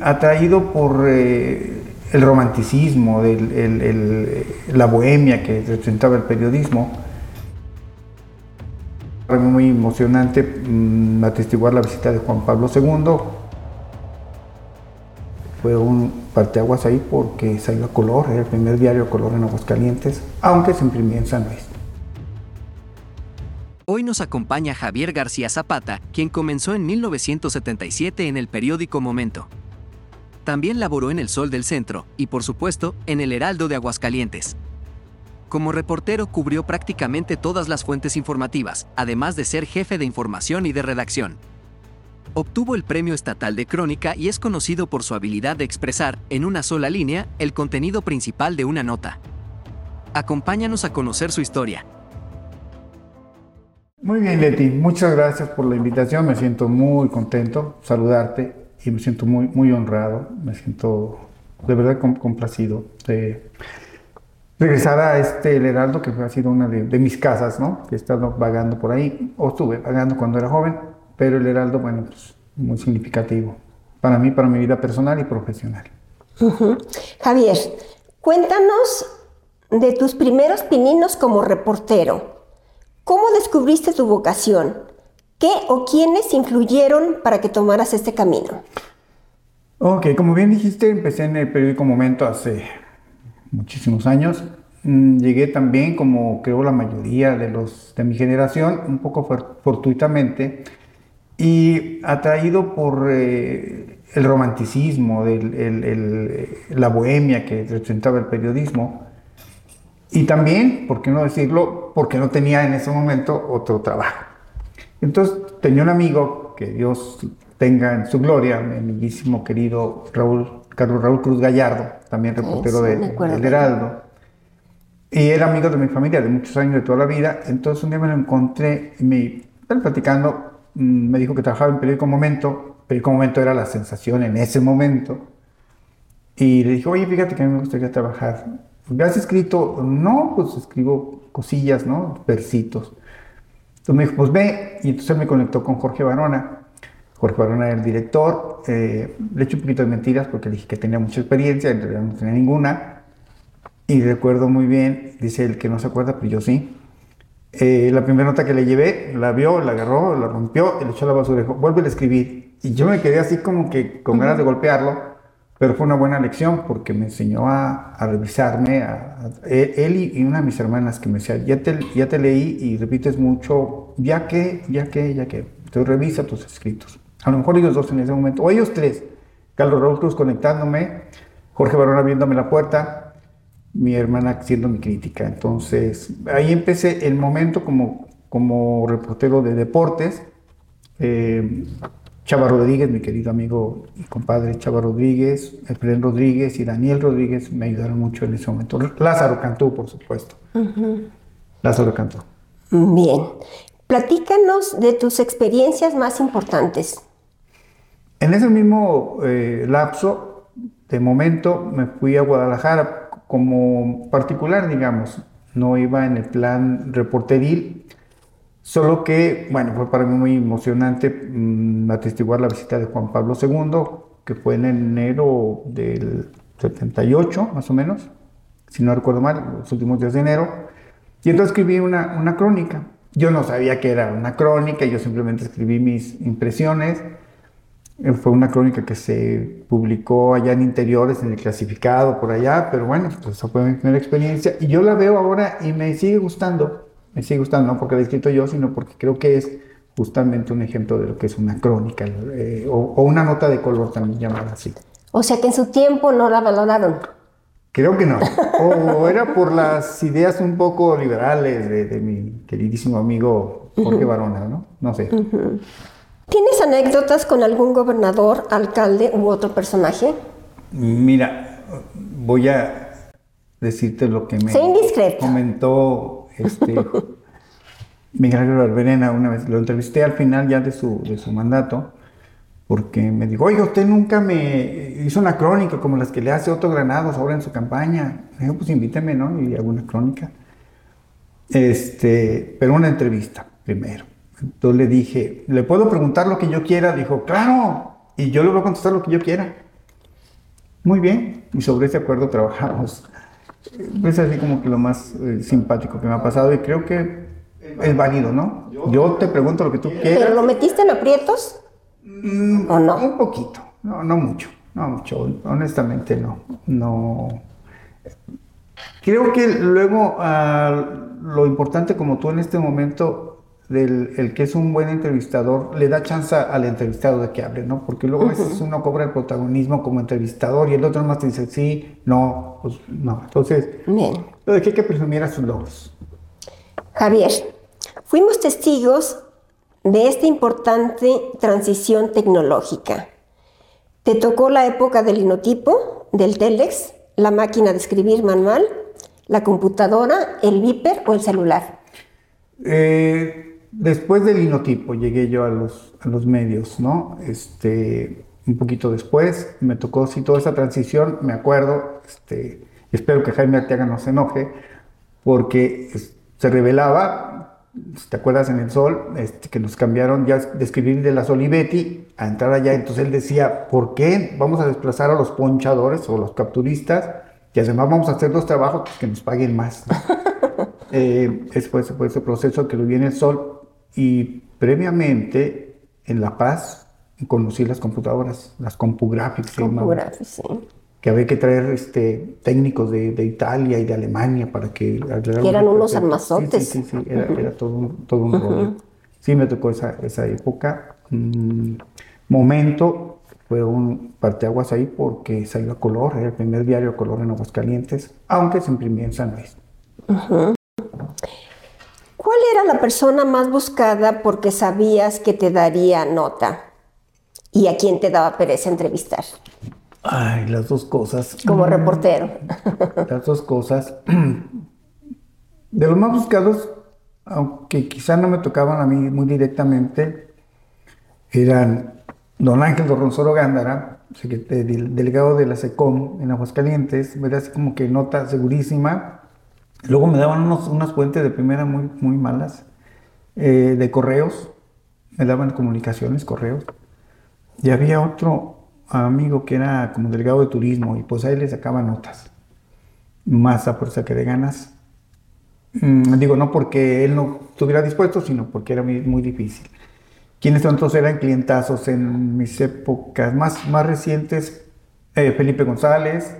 Atraído por eh, el romanticismo, la bohemia que representaba el periodismo, fue muy emocionante mm, atestiguar la visita de Juan Pablo II. Fue un parteaguas ahí porque salió a color, era el primer diario a color en Aguascalientes, aunque se imprimía en San Luis. Hoy nos acompaña Javier García Zapata, quien comenzó en 1977 en el periódico Momento. También laboró en El Sol del Centro y, por supuesto, en El Heraldo de Aguascalientes. Como reportero cubrió prácticamente todas las fuentes informativas, además de ser jefe de información y de redacción. Obtuvo el Premio Estatal de Crónica y es conocido por su habilidad de expresar, en una sola línea, el contenido principal de una nota. Acompáñanos a conocer su historia. Muy bien, Leti, muchas gracias por la invitación. Me siento muy contento saludarte y me siento muy, muy honrado, me siento de verdad complacido de regresar a este El Heraldo, que ha sido una de, mis casas, ¿no? Que he estado vagando por ahí, o estuve vagando cuando era joven, pero El Heraldo, bueno, pues muy significativo para mí, para mi vida personal y profesional. Javier, cuéntanos de tus primeros pininos como reportero. ¿Cómo descubriste tu vocación? ¿Qué o quiénes influyeron para que tomaras este camino? Ok, como bien dijiste, empecé en el periódico Momento hace muchísimos años. Mm, llegué también, como creo la mayoría de los de mi generación, un poco fortuitamente y atraído por eh, el romanticismo, la bohemia que representaba el periodismo. Y también, por qué no decirlo, porque no tenía en ese momento otro trabajo. Entonces tenía un amigo, que Dios tenga en su gloria, mi amiguísimo querido Raúl, Carlos Raúl Cruz Gallardo, también reportero de, del Heraldo. Y era amigo de mi familia de muchos años, de toda la vida. Entonces un día me lo encontré y me, platicando, mm, me dijo que trabajaba en Periódico Momento. Periódico Momento era la sensación en ese momento. Y le dije, oye, fíjate que a mí me gustaría trabajar. ¿Me has escrito? No, pues escribo cosillas, ¿no? Versitos. Entonces me dijo, pues ve, y entonces me conectó con Jorge Barona. Jorge Barona era el director, eh, le eché un poquito de mentiras porque le dije que tenía mucha experiencia, en realidad no tenía ninguna. Y recuerdo muy bien, dice él que no se acuerda, pero yo sí. Eh, la primera nota que le llevé, la vio, la agarró, la rompió y le echó a la basura y dijo, vuelve a escribir. Y yo me quedé así como que con ganas de golpearlo pero fue una buena lección porque me enseñó a, revisarme, a, él y, una de mis hermanas que me decía, ya te, ya te leí y repites mucho, ya que, ya que, ya que, entonces revisa tus escritos. A lo mejor ellos dos en ese momento, o ellos tres, Carlos Raúl Cruz conectándome, Jorge Barón abriéndome la puerta, mi hermana haciendo mi crítica. Entonces, ahí empecé el momento como, como reportero de deportes. Eh, Chava Rodríguez, mi querido amigo y compadre Chava Rodríguez, Efraín Rodríguez y Daniel Rodríguez me ayudaron mucho en ese momento. Lázaro Cantú, por supuesto. Lázaro Cantú. Bien. Platícanos de tus experiencias más importantes. En ese mismo eh, lapso, de momento, me fui a Guadalajara como particular, digamos. No iba en el plan reporteril, Solo que, bueno, fue para mí muy emocionante mm, atestiguar la visita de Juan Pablo II, que fue en enero del 78, más o menos, si no recuerdo mal, los últimos días de enero. Y entonces escribí una, una crónica. Yo no sabía que era una crónica, yo simplemente escribí mis impresiones. Eh, fue una crónica que se publicó allá en interiores, en el clasificado, por allá, pero bueno, pues esa fue mi primera experiencia. Y yo la veo ahora y me sigue gustando me sigue gustando, no porque la he escrito yo, sino porque creo que es justamente un ejemplo de lo que es una crónica eh, o, una nota de color también llamada así. O sea que en su tiempo no la valoraron. Creo que no. O era por las ideas un poco liberales de, mi queridísimo amigo Jorge Barona, ¿no? No sé. ¿Tienes anécdotas con algún gobernador, alcalde u otro personaje? Mira, voy a decirte lo que me comentó este, Miguel Ángel Barberena, una vez lo entrevisté al final ya de su, de su mandato, porque me dijo, oye, usted nunca me hizo una crónica como las que le hace Otto Granados ahora en su campaña. Dijo, pues invíteme, ¿no? Y hago una crónica. Este, pero una entrevista primero. Entonces le dije, ¿le puedo preguntar lo que yo quiera? Dijo, claro, y yo le voy a contestar lo que yo quiera. Muy bien, y sobre ese acuerdo trabajamos. Es así como que lo más eh, simpático que me ha pasado y creo que es válido, ¿no? Yo te pregunto lo que tú quieras. ¿Pero lo metiste en aprietos? Mm, ¿O no? Un poquito, no, no mucho, no mucho, honestamente no, no. Creo que luego ah, lo importante como tú en este momento del el que es un buen entrevistador le da chance al entrevistado de que hable, ¿no? Porque luego a veces uno cobra el protagonismo como entrevistador y el otro más te dice sí, no, pues no. Entonces, Bien. lo dejé que presumiera sus logros. Javier, fuimos testigos de esta importante transición tecnológica. Te tocó la época del linotipo, del telex, la máquina de escribir manual, la computadora, el viper o el celular. Eh, después del linotipo llegué yo a los, a los medios, ¿no? Este, un poquito después me tocó, sí, toda esa transición, me acuerdo, este, espero que Jaime Arteaga no se enoje, porque se revelaba, si te acuerdas en el Sol, este, que nos cambiaron ya de escribir de la Olivetti a entrar allá, entonces él decía, ¿por qué vamos a desplazar a los ponchadores o los capturistas? Y además vamos a hacer dos trabajos pues, que nos paguen más. Eh, ese fue, ese fue ese proceso que lo vi en el Sol y previamente en La Paz conocí las computadoras, las CompuGraphics, Computografía, sí. que había que traer este, técnicos de, de Italia y de Alemania para que... Que eran unos armazotes. Sí, sí, sí, sí, era, era todo un, todo un rollo. Sí, me tocó esa, esa época. Mm, momento, fue un parteaguas ahí porque salió a color, era el primer diario a color en Aguascalientes, aunque se imprimía en San Luis. ¿Cuál era la persona más buscada porque sabías que te daría nota? ¿Y a quién te daba pereza entrevistar? Ay, las dos cosas. Como reportero. Las dos cosas. De los más buscados, aunque quizá no me tocaban a mí muy directamente, eran don Ángel Dorronzoro Gándara, delegado de la SECOM en Aguascalientes, me da así como que nota segurísima. Luego me daban unos, unas fuentes de primera muy, muy malas, eh, de correos, me daban comunicaciones, correos. Y había otro amigo que era como delegado de turismo y pues ahí le sacaba notas. Más a fuerza que de ganas. Mm, digo, no porque él no estuviera dispuesto, sino porque era muy, muy difícil. ¿Quiénes otros eran clientazos en mis épocas más, más recientes? Eh, Felipe González,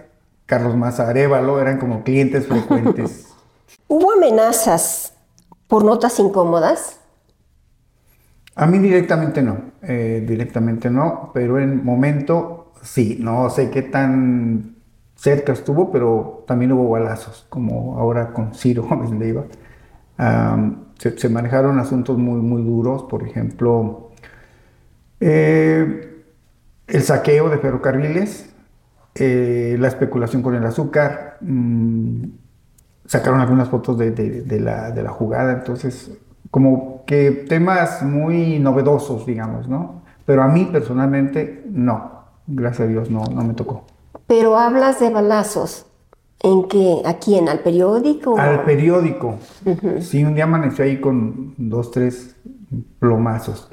Carlos Maza Arevalo, eran como clientes frecuentes. ¿Hubo amenazas por notas incómodas? A mí directamente no, eh, directamente no, pero en momento sí, no sé qué tan cerca estuvo, pero también hubo balazos, como ahora con Ciro Gómez Leiva. Se, se manejaron asuntos muy, muy duros, por ejemplo, eh, el saqueo de ferrocarriles, eh, la especulación con el azúcar, mm, sacaron algunas fotos de, de- de la, de la jugada, entonces como que temas muy novedosos, digamos, ¿no? Pero a mí personalmente no, gracias a Dios no, no me tocó. Pero hablas de balazos. ¿En qué? ¿A quién? ¿Al periódico? Al periódico, sí, un día amaneció ahí con dos, tres plomazos.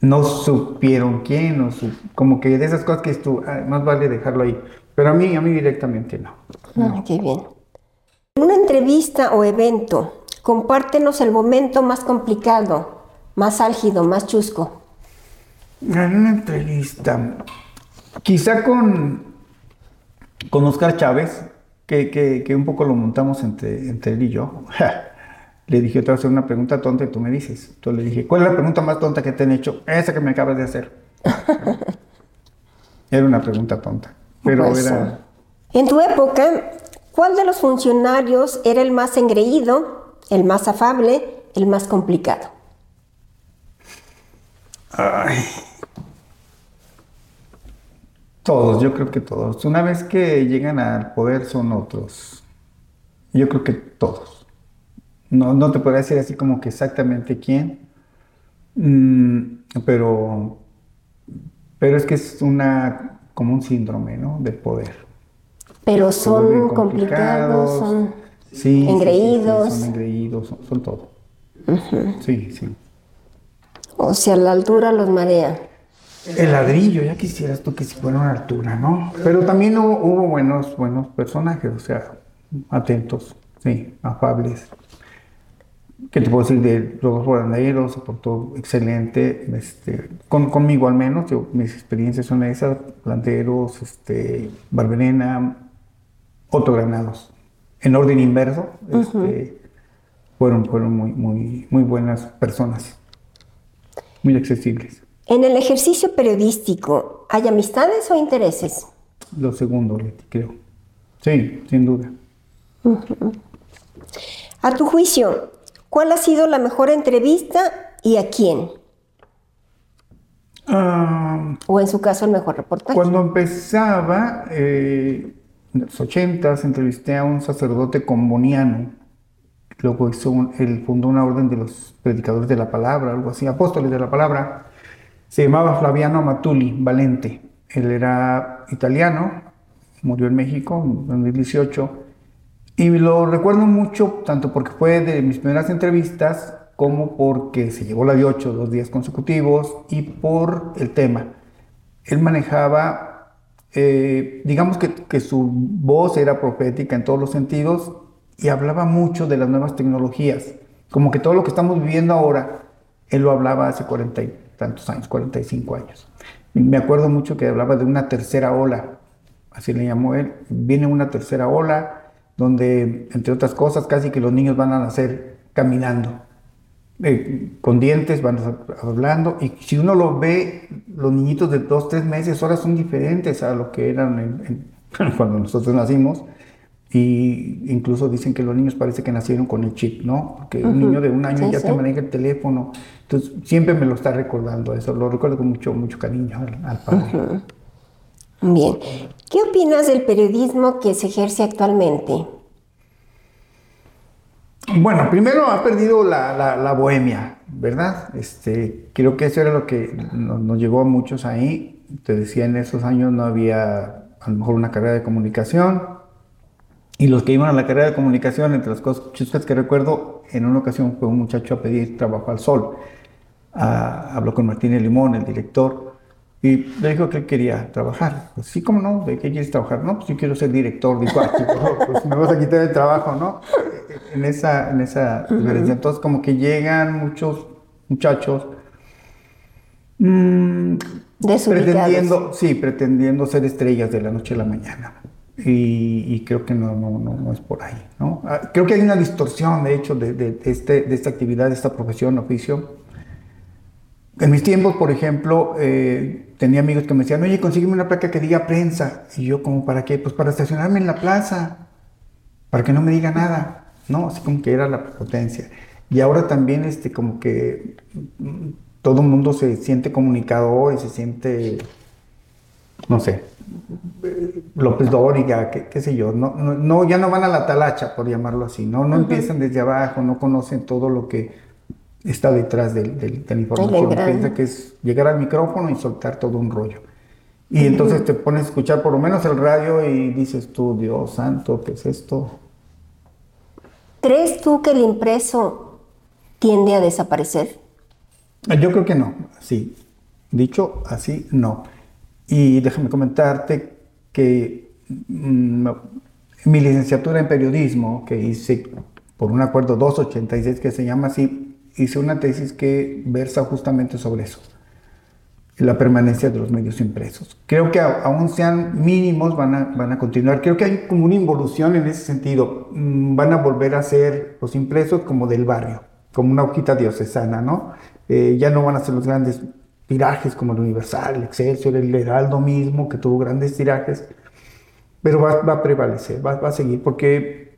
No supieron quién, o su- como que de esas cosas que es tú, más vale dejarlo ahí. Pero a mí, a mí directamente no. Ah, qué bien. En una entrevista o evento, compártenos el momento más complicado, más álgido, más chusco. En una entrevista, quizá con, con Oscar Chávez, que, que- que un poco lo montamos entre, entre él y yo. Le dije, te voy a hacer una pregunta tonta y tú me dices. Entonces le dije, ¿cuál es la pregunta más tonta que te han hecho? Esa que me acabas de hacer. era una pregunta tonta, pero Pues, era... En tu época, ¿cuál de los funcionarios era el más engreído, el más afable, el más complicado? Ay. Todos, yo creo que todos. Una vez que llegan al poder son otros. Yo creo que todos. No, no te podría decir así como que exactamente quién, Mm, pero, pero es que es una como un síndrome, ¿no? De poder. Pero son complicados, son Sí, sí, sí, sí, engreídos. son engreídos, son, son todo. Sí, sí. O sea, la altura los marea. El ladrillo, ya quisieras tú que si fuera una altura, ¿no? Pero también hubo, hubo buenos, buenos personajes, o sea, atentos, sí, afables. ¿Qué te puedo decir de los volanderos? Se portó excelente, este, con, conmigo al menos, yo- mis experiencias son esas, planteros, este, barberena, autogranados, en orden inverso, este, fueron, fueron muy, muy, muy buenas personas, muy accesibles. En el ejercicio periodístico, ¿hay amistades o intereses? Lo segundo, Leti, creo. Sí, sin duda. A tu juicio, ¿cuál ha sido la mejor entrevista y a quién? Ah, O en su caso, el mejor reportaje. Cuando empezaba, eh, en los ochentas, entrevisté a un sacerdote comboniano. Luego hizo un- él fundó una orden de los predicadores de la palabra, algo así, apóstoles de la palabra. Se llamaba Flaviano Amatuli Valente. Él era italiano, murió en México en 2018. Y lo recuerdo mucho, tanto porque fue de mis primeras entrevistas, como porque se llevó la de 8 dos días consecutivos y por el tema. Él manejaba, eh, digamos que, que su voz era profética en todos los sentidos y hablaba mucho de las nuevas tecnologías. Como que todo lo que estamos viviendo ahora, él lo hablaba hace cuarenta y tantos años, 45 años. Me acuerdo mucho que hablaba de una tercera ola, así le llamó él. Viene una tercera ola donde, entre otras cosas, casi que los niños van a nacer caminando. eh, con dientes, van a- hablando, y si uno lo ve, los niñitos de dos, tres meses ahora son diferentes a lo que eran en- en- cuando nosotros nacimos, y incluso dicen que los niños parece que nacieron con el chip, ¿no? Porque un niño de un año Sí, ya sí. te maneja el teléfono, entonces siempre me lo está recordando eso, lo recuerdo con mucho, mucho cariño al, al padre. Bien. ¿Qué opinas del periodismo que se ejerce actualmente? Bueno, primero ha perdido la, la- la bohemia, ¿verdad? Este, creo que eso era lo que nos, nos llevó a muchos ahí. Te decía, en esos años no había a lo mejor una carrera de comunicación. Y los que iban a la carrera de comunicación, entre las cosas chuscas que recuerdo, en una ocasión fue un muchacho a pedir trabajo al sol. Ah, habló con Martínez Limón, el director, y le dijo que él quería trabajar. Pues sí, ¿cómo no? ¿De qué quieres trabajar? No, pues yo quiero ser director. Ah, chico, pues me vas a quitar el trabajo, ¿no? En esa, en esa diferencia. Entonces, como que llegan muchos muchachos mm, Desubicados. pretendiendo, sí, pretendiendo ser estrellas de la noche a la mañana. Y, y creo que no, no, no, no es por ahí, ¿no? Ah, Creo que hay una distorsión, de hecho, de, de- de este, de esta actividad, de esta profesión, oficio. En mis tiempos, por ejemplo, eh, tenía amigos que me decían, oye, consígueme una placa que diga prensa. Y yo, como, ¿para qué? Pues para estacionarme en la plaza, para que no me diga nada, ¿no? Así como que era la potencia. Y ahora también, este, como que mm, todo el mundo se siente comunicador y se siente, no sé, López Dóriga, qué, qué sé yo, no, no, no, ya no van a la talacha, por llamarlo así, no, no empiezan desde abajo, no conocen todo lo que está detrás del- del- de la información. Piensa que es llegar al micrófono y soltar todo un rollo. Y entonces te pones a escuchar por lo menos el radio y dices tú, Dios santo, ¿qué es esto? ¿Crees tú que el impreso tiende a desaparecer? Yo creo que no, sí. Dicho así, no. Y déjame comentarte que mm, mi licenciatura en periodismo, que hice por un acuerdo 286 que se llama así, hice una tesis que versa justamente sobre eso, la permanencia de los medios impresos. Creo que aún sean mínimos, van a, van a continuar. Creo que hay como una involución en ese sentido. Mm, Van a volver a ser los impresos como del barrio, como una hojita diocesana, ¿no? Eh, ya no van a ser los grandes tirajes como el Universal, el Excelsior, el Heraldo mismo, que tuvo grandes tirajes, pero va, va a prevalecer, va, va a seguir, porque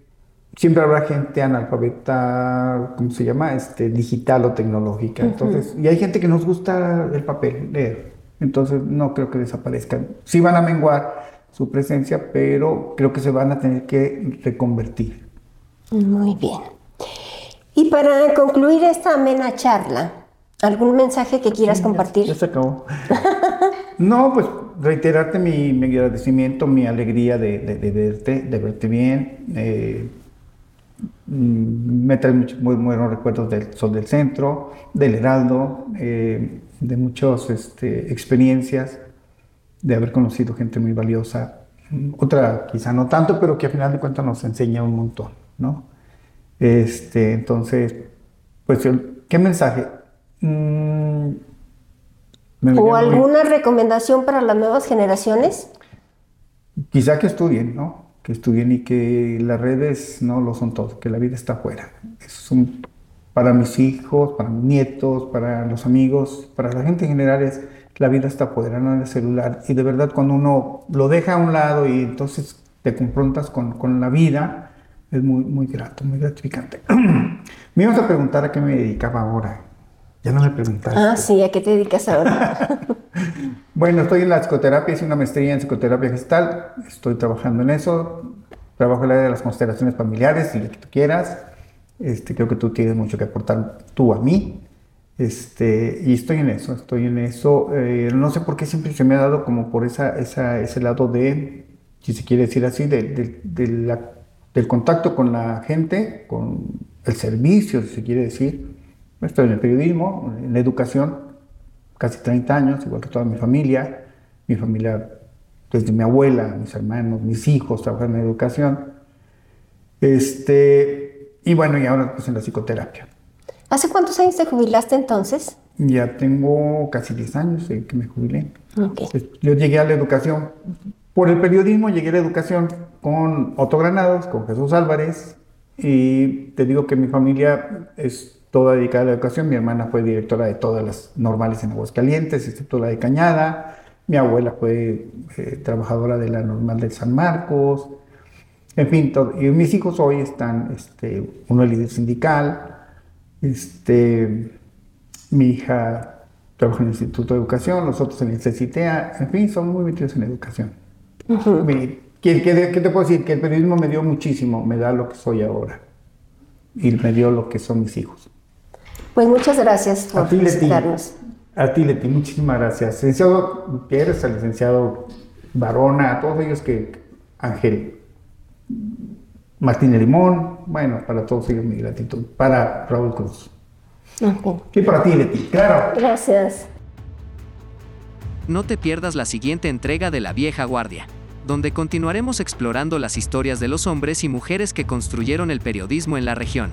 siempre habrá gente analfabeta, ¿cómo se llama? Este, digital o tecnológica. Entonces, y hay gente que nos gusta el papel, leer. Entonces, no creo que desaparezcan. Sí van a menguar su presencia, pero creo que se van a tener que reconvertir. Muy bien. Y para concluir esta amena charla, ¿algún mensaje que quieras compartir? Ya se acabó. No, pues reiterarte mi, mi agradecimiento, mi alegría de, de- de verte, de verte bien. Eh, me trae muchos muy buenos recuerdos del Sol del Centro, del Heraldo. eh, de muchas este, experiencias, de haber conocido gente muy valiosa. Otra quizá no tanto, pero que a final de cuentas nos enseña un montón, ¿no? Este, entonces, pues, ¿qué mensaje? Mm, ¿O alguna recomendación para las nuevas generaciones? Quizá que estudien, ¿no? Que estudien y que las redes no lo son todo, que la vida está afuera. Es un, para mis hijos, para mis nietos, para los amigos, para la gente en general es la vida está afuera, no en el celular. Y de verdad cuando uno lo deja a un lado y entonces te confrontas con, con la vida, es muy, muy grato, muy gratificante. me ibas a preguntar a qué me dedicaba ahora. Ya no me preguntaste. Ah, sí, ¿a qué te dedicas ahora? bueno, estoy en la psicoterapia, hice una maestría en psicoterapia gestal, estoy trabajando en eso, trabajo en el área de las constelaciones familiares, y lo que tú quieras. Este, creo que tú tienes mucho que aportar tú a mí. Este, y estoy en eso, estoy en eso. Eh, no sé por qué siempre se me ha dado como por esa, esa ese lado de, si se quiere decir así, de, de, la, del contacto con la gente, con el servicio, si se quiere decir Estoy en el periodismo, en la educación, casi 30 años, igual que toda mi familia. Mi familia, desde mi abuela, mis hermanos, mis hijos, trabajan en educación. Este, y bueno, y ahora pues en la psicoterapia. ¿Hace cuántos años te jubilaste entonces? Ya tengo casi 10 años que me jubilé. Yo llegué a la educación, por el periodismo llegué a la educación con Otto Granados, con Jesús Álvarez, y te digo que mi familia es toda dedicada a la educación. Mi hermana fue directora de todas las normales en Aguascalientes, excepto la de Cañada. Mi abuela fue eh, trabajadora de la normal de San Marcos. En fin, y mis hijos hoy están, este, uno es líder sindical, este, mi hija trabaja en el Instituto de Educación, los otros en el CECITEA, en fin, son muy metidos en educación. ¿Qué, qué te puedo decir? Que el periodismo me dio muchísimo, me da lo que soy ahora y me dio lo que son mis hijos. Pues muchas gracias por visitarnos. A ti, Leti, muchísimas gracias. Licenciado Gutiérrez, al licenciado Barona, a todos ellos que, Ángel Martínez Limón, bueno, para todos ellos mi gratitud. Para Raúl Cruz. Y para ti, Leti, claro. Gracias. No te pierdas la siguiente entrega de La Vieja Guardia, donde continuaremos explorando las historias de los hombres y mujeres que construyeron el periodismo en la región.